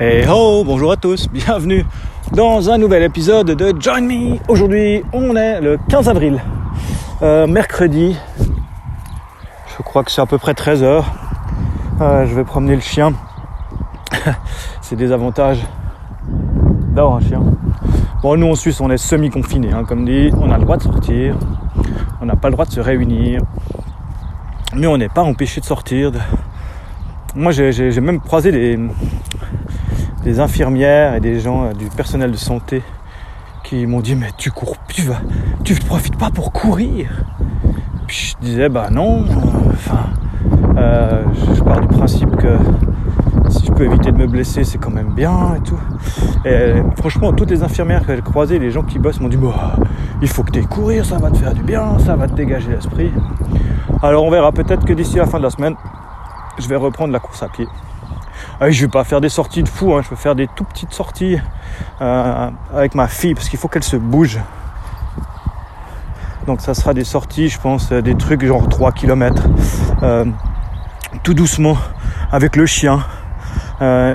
Hey ho, bonjour à tous, bienvenue dans un nouvel épisode de Join Me. Aujourd'hui, on est le 15 avril, euh, mercredi. Je crois que c'est à peu près 13h. Euh, je vais promener le chien. c'est des avantages d'avoir un chien. Bon, nous en Suisse, on est semi-confiné, hein, comme dit, on a le droit de sortir, on n'a pas le droit de se réunir, mais on n'est pas empêché de sortir. Moi, j'ai même croisé des, des infirmières et des gens euh, du personnel de santé qui m'ont dit mais tu cours, tu vas, tu profites pas pour courir. Puis je disais bah non, euh, enfin, euh, je pars du principe que si je peux éviter de me blesser, c'est quand même bien et tout. Et franchement, toutes les infirmières que j'ai croisées, les gens qui bossent m'ont dit bah il faut que tu courir, ça va te faire du bien, ça va te dégager l'esprit. Alors on verra peut-être que d'ici la fin de la semaine, je vais reprendre la course à pied. Ah je vais pas faire des sorties de fou, hein. je vais faire des tout petites sorties euh, avec ma fille parce qu'il faut qu'elle se bouge. Donc ça sera des sorties, je pense, euh, des trucs genre 3 km. Euh, tout doucement avec le chien.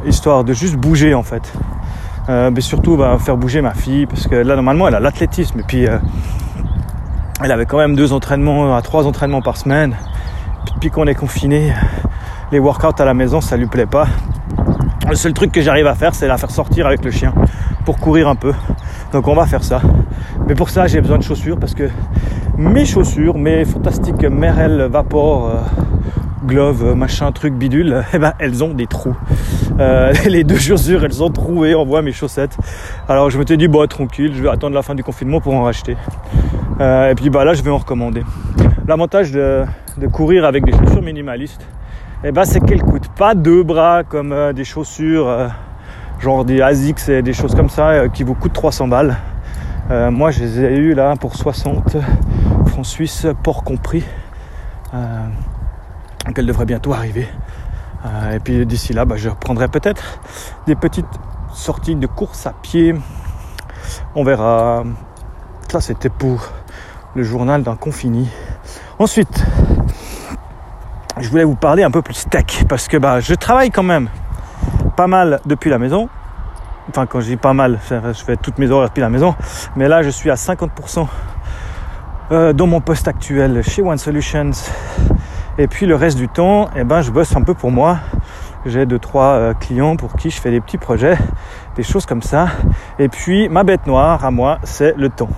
histoire de juste bouger en fait. mais surtout bah, faire bouger ma fille parce que là normalement elle a l'athlétisme et puis elle avait quand même deux entraînements à trois entraînements par semaine. Puis qu'on est confiné, les workouts à la maison, ça lui plaît pas. Le seul truc que j'arrive à faire, c'est la faire sortir avec le chien pour courir un peu. Donc on va faire ça. Mais pour ça, j'ai besoin de chaussures parce que mes chaussures, mes fantastiques Merrell Vapor euh, Glove, machin, truc bidule, eh ben elles ont des trous. Euh, les deux chaussures, elles sont trouées. On voit mes chaussettes. Alors je me suis dit bon tranquille, je vais attendre la fin du confinement pour en racheter. Euh, et puis bah là, je vais en recommander. L'avantage de courir avec des chaussures minimalistes, eh ben, c'est qu'elle coûte pas deux bras comme euh, des chaussures, euh, genre des ASICS et des choses comme ça euh, qui vous coûtent 300 balles. moi, je les ai eu là pour 60 francs suisses, port compris. qu'elle devrait bientôt arriver. et puis d'ici là, bah, je reprendrai peut-être des petites sorties de course à pied. On verra. Ça, c'était pour le journal d'un confini. Ensuite, je voulais vous parler un peu plus tech parce que bah, je travaille quand même pas mal depuis la maison. Enfin, quand je dis pas mal, je fais toutes mes horaires depuis la maison. Mais là, je suis à 50% euh, dans mon poste actuel chez One Solutions. Et puis le reste du temps, eh ben, je bosse un peu pour moi. J'ai deux, trois euh, clients pour qui je fais des petits projets, des choses comme ça. Et puis ma bête noire à moi, c'est le temps.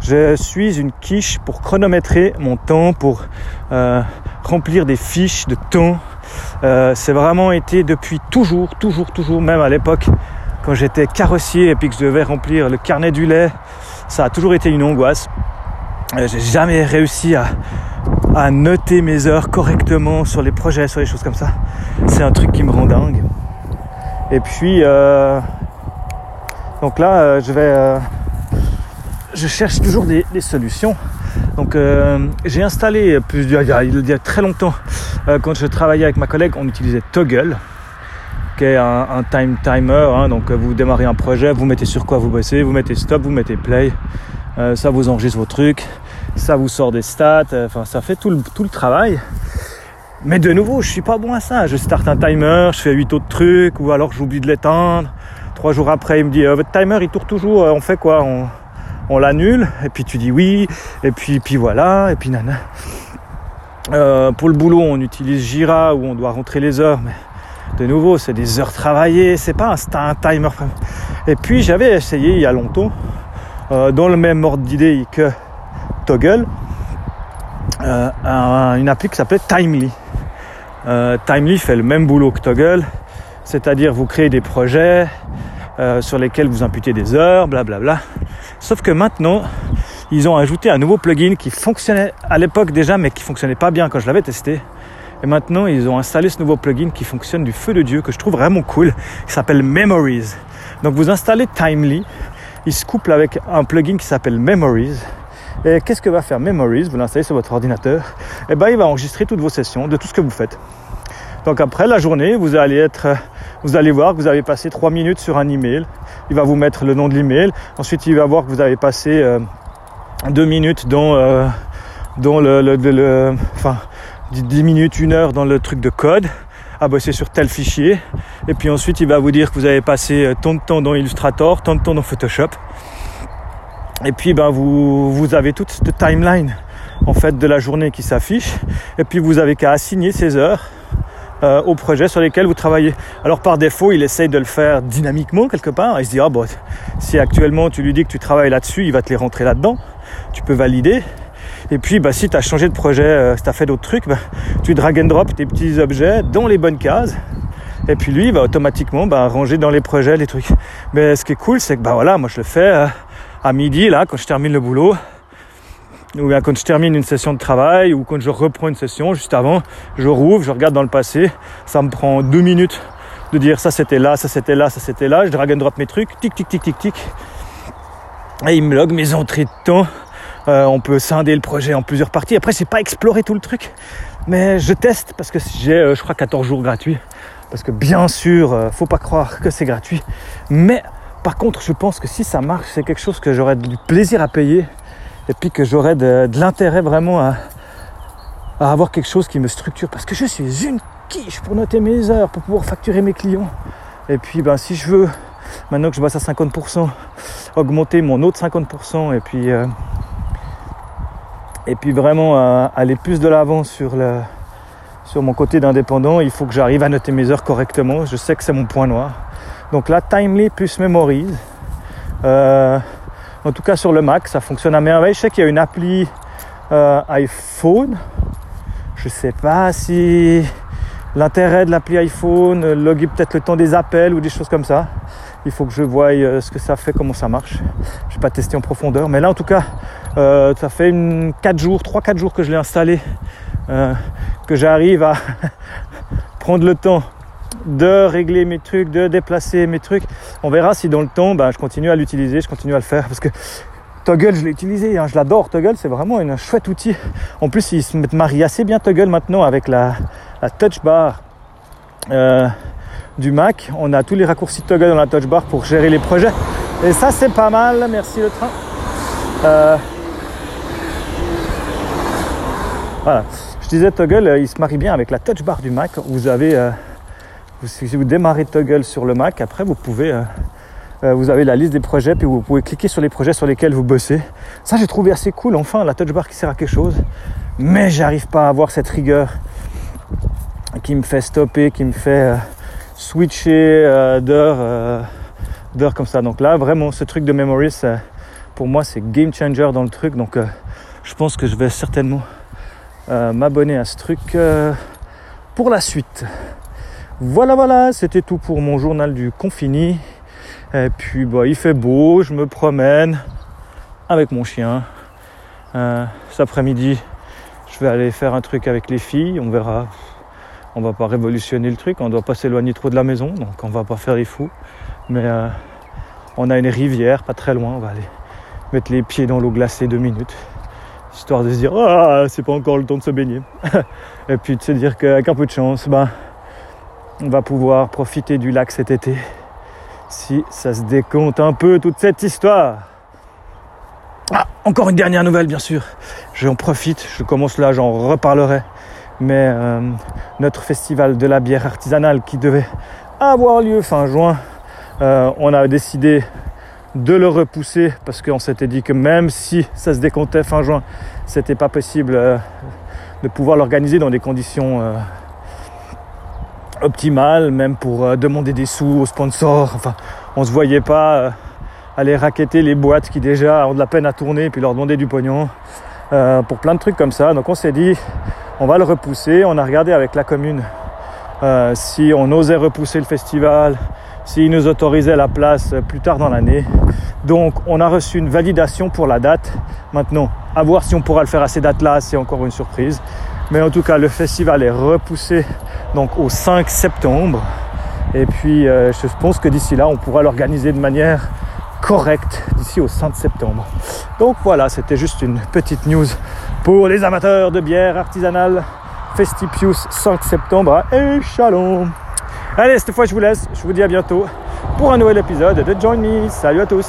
Je suis une quiche pour chronométrer mon temps, pour euh, remplir des fiches de temps. Euh, c'est vraiment été depuis toujours, toujours, toujours, même à l'époque quand j'étais carrossier et puis que je devais remplir le carnet du lait, ça a toujours été une angoisse. Euh, j'ai jamais réussi à, noter mes heures correctement sur les projets, sur les choses comme ça. C'est un truc qui me rend dingue. Et puis, euh, donc là, je vais je cherche toujours des, solutions. Donc euh, j'ai installé plus, il, y a, très longtemps, euh, quand je travaillais avec ma collègue, on utilisait Toggle, qui est un, time timer. Hein. donc vous démarrez un projet, vous mettez sur quoi vous bossez, vous mettez stop, vous mettez play, euh, ça vous enregistre vos trucs, ça vous sort des stats, enfin ça fait tout le, tout le travail. Mais de nouveau, je suis pas bon à ça. Je starte un timer, je fais 8 autres trucs, ou alors j'oublie de l'éteindre. Trois jours après, il me dit votre timer il tourne toujours, on fait quoi on l'annule, et puis tu dis oui, et puis, puis voilà, et puis nana. Euh, pour le boulot, on utilise Jira où on doit rentrer les heures, mais de nouveau, c'est des heures travaillées, c'est pas un, un, timer. Et puis j'avais essayé il y a longtemps, euh, dans le même ordre d'idée que Toggle, euh, une appli qui s'appelait Timely. Timely fait le même boulot que Toggle, c'est-à-dire vous créez des projets sur lesquels vous imputez des heures, blablabla. Bla bla. Sauf que maintenant, ils ont ajouté un nouveau plugin qui fonctionnait à l'époque déjà, mais qui fonctionnait pas bien quand je l'avais testé. Et maintenant, ils ont installé ce nouveau plugin qui fonctionne du feu de Dieu, que je trouve vraiment cool, qui s'appelle Memories. Donc vous installez Timely, il se couple avec un plugin qui s'appelle Memories. Et qu'est-ce que va faire Memories? Vous l'installez sur votre ordinateur. Et eh ben, il va enregistrer toutes vos sessions de tout ce que vous faites. Donc après la journée, vous allez être, vous allez voir que vous avez passé trois minutes sur un email. Il va vous mettre le nom de l'email. Ensuite, il va voir que vous avez passé euh, deux minutes dans, euh, dans le, enfin, 10 minutes, une heure dans le truc de code, à bosser sur tel fichier. Et puis ensuite, il va vous dire que vous avez passé euh, tant de temps dans Illustrator, tant de temps dans Photoshop. Et puis, ben, vous, vous avez toute cette timeline en fait de la journée qui s'affiche. Et puis, vous avez qu'à assigner ces heures euh, aux projets sur lesquels vous travaillez. Alors par défaut, il essaye de le faire dynamiquement quelque part. Il se dit, ah bon, si actuellement tu lui dis que tu travailles là-dessus, il va te les rentrer là-dedans. Tu peux valider. Et puis, bah, si tu as changé de projet, euh, si tu as fait d'autres trucs, bah, tu drag and drop tes petits objets dans les bonnes cases. Et puis lui, il va automatiquement bah, ranger dans les projets les trucs. Mais ce qui est cool, c'est que bah, voilà, moi je le fais euh, à midi, là, quand je termine le boulot ou bien quand je termine une session de travail ou quand je reprends une session juste avant, je rouvre, je regarde dans le passé, ça me prend deux minutes de dire ça c'était là, ça c'était là, ça c'était là, je drag and drop mes trucs, tic tic tic tic tic, et il me log mes entrées de temps. Euh, on peut scinder le projet en plusieurs parties. Après, c'est pas explorer tout le truc, mais je teste parce que j'ai, euh, je crois, 14 jours gratuits. Parce que bien sûr, euh, faut pas croire que c'est gratuit. Mais par contre, je pense que si ça marche, c'est quelque chose que j'aurais du plaisir à payer et puis que j'aurais de, l'intérêt vraiment à, avoir quelque chose qui me structure parce que je suis une quiche pour noter mes heures, pour pouvoir facturer mes clients. Et puis ben, si je veux, maintenant que je bosse à 50%, augmenter mon autre 50% et puis, euh, et puis vraiment euh, aller plus de l'avant sur, le, sur mon côté d'indépendant, il faut que j'arrive à noter mes heures correctement. Je sais que c'est mon point noir. Donc là, Timely plus Memories. Euh, en tout cas sur le Mac, ça fonctionne à merveille. Je sais qu'il y a une appli euh, iPhone. Je sais pas si l'intérêt de l'appli iPhone, loguer peut-être le temps des appels ou des choses comme ça. Il faut que je voie euh, ce que ça fait, comment ça marche. Je n'ai pas testé en profondeur. Mais là, en tout cas, euh, ça fait une 4 jours, 3-4 jours que je l'ai installé, que j'arrive à prendre le temps de régler mes trucs, de déplacer mes trucs. On verra si dans le temps, ben, je continue à l'utiliser, je continue à le faire parce que Toggle, je l'ai utilisé, hein, je l'adore. Toggle, c'est vraiment un chouette outil. En plus, il se marie assez bien Toggle maintenant avec la, touch bar euh, du Mac. On a tous les raccourcis Toggle dans la touch bar pour gérer les projets. Et ça, c'est pas mal. Merci le train. Euh, voilà. Je disais Toggle, euh, il se marie bien avec la touch bar du Mac. Vous avez si vous démarrez Toggle sur le Mac, après vous pouvez, euh, euh, vous avez la liste des projets, puis vous pouvez cliquer sur les projets sur lesquels vous bossez. Ça j'ai trouvé assez cool, enfin la touch bar qui sert à quelque chose. Mais j'arrive pas à avoir cette rigueur qui me fait stopper, qui me fait euh, switcher d'heures, d'heures comme ça. Donc là vraiment ce truc de memory, pour moi c'est game changer dans le truc. Donc je pense que je vais certainement m'abonner à ce truc pour la suite. Voilà, voilà, c'était tout pour mon journal du confini. Et puis, bah, il fait beau, je me promène avec mon chien. Euh, cet après-midi, je vais aller faire un truc avec les filles. On verra. On va pas révolutionner le truc. On doit pas s'éloigner trop de la maison, donc on va pas faire les fous. Mais euh, on a une rivière pas très loin. On va aller mettre les pieds dans l'eau glacée deux minutes histoire de se dire ah c'est pas encore le temps de se baigner et puis de se dire qu'avec un peu de chance ben on va pouvoir profiter du lac cet été si ça se décompte un peu toute cette histoire. Ah, encore une dernière nouvelle bien sûr. J'en profite, je commence là, j'en reparlerai. Mais euh, notre festival de la bière artisanale qui devait avoir lieu fin juin, euh, on a décidé de le repousser parce qu'on s'était dit que même si ça se décomptait fin juin, c'était pas possible euh, de pouvoir l'organiser dans des conditions optimale, même pour euh, demander des sous aux sponsors. Enfin, on se voyait pas euh, aller raqueter les boîtes qui déjà ont de la peine à tourner, puis leur demander du pognon euh, pour plein de trucs comme ça. Donc on s'est dit, on va le repousser. On a regardé avec la commune si on osait repousser le festival, s'ils nous autorisaient la place plus tard dans l'année. Donc on a reçu une validation pour la date. Maintenant, à voir si on pourra le faire à ces dates-là, c'est encore une surprise. Mais en tout cas, le festival est repoussé donc au 5 septembre. Et puis, euh, je pense que d'ici là, on pourra l'organiser de manière correcte d'ici au 5 septembre. Donc voilà, c'était juste une petite news pour les amateurs de bière artisanale. Festipius 5 septembre à Échalon. Allez, cette fois, je vous laisse. Je vous dis à bientôt pour un nouvel épisode de Join Me. Salut à tous.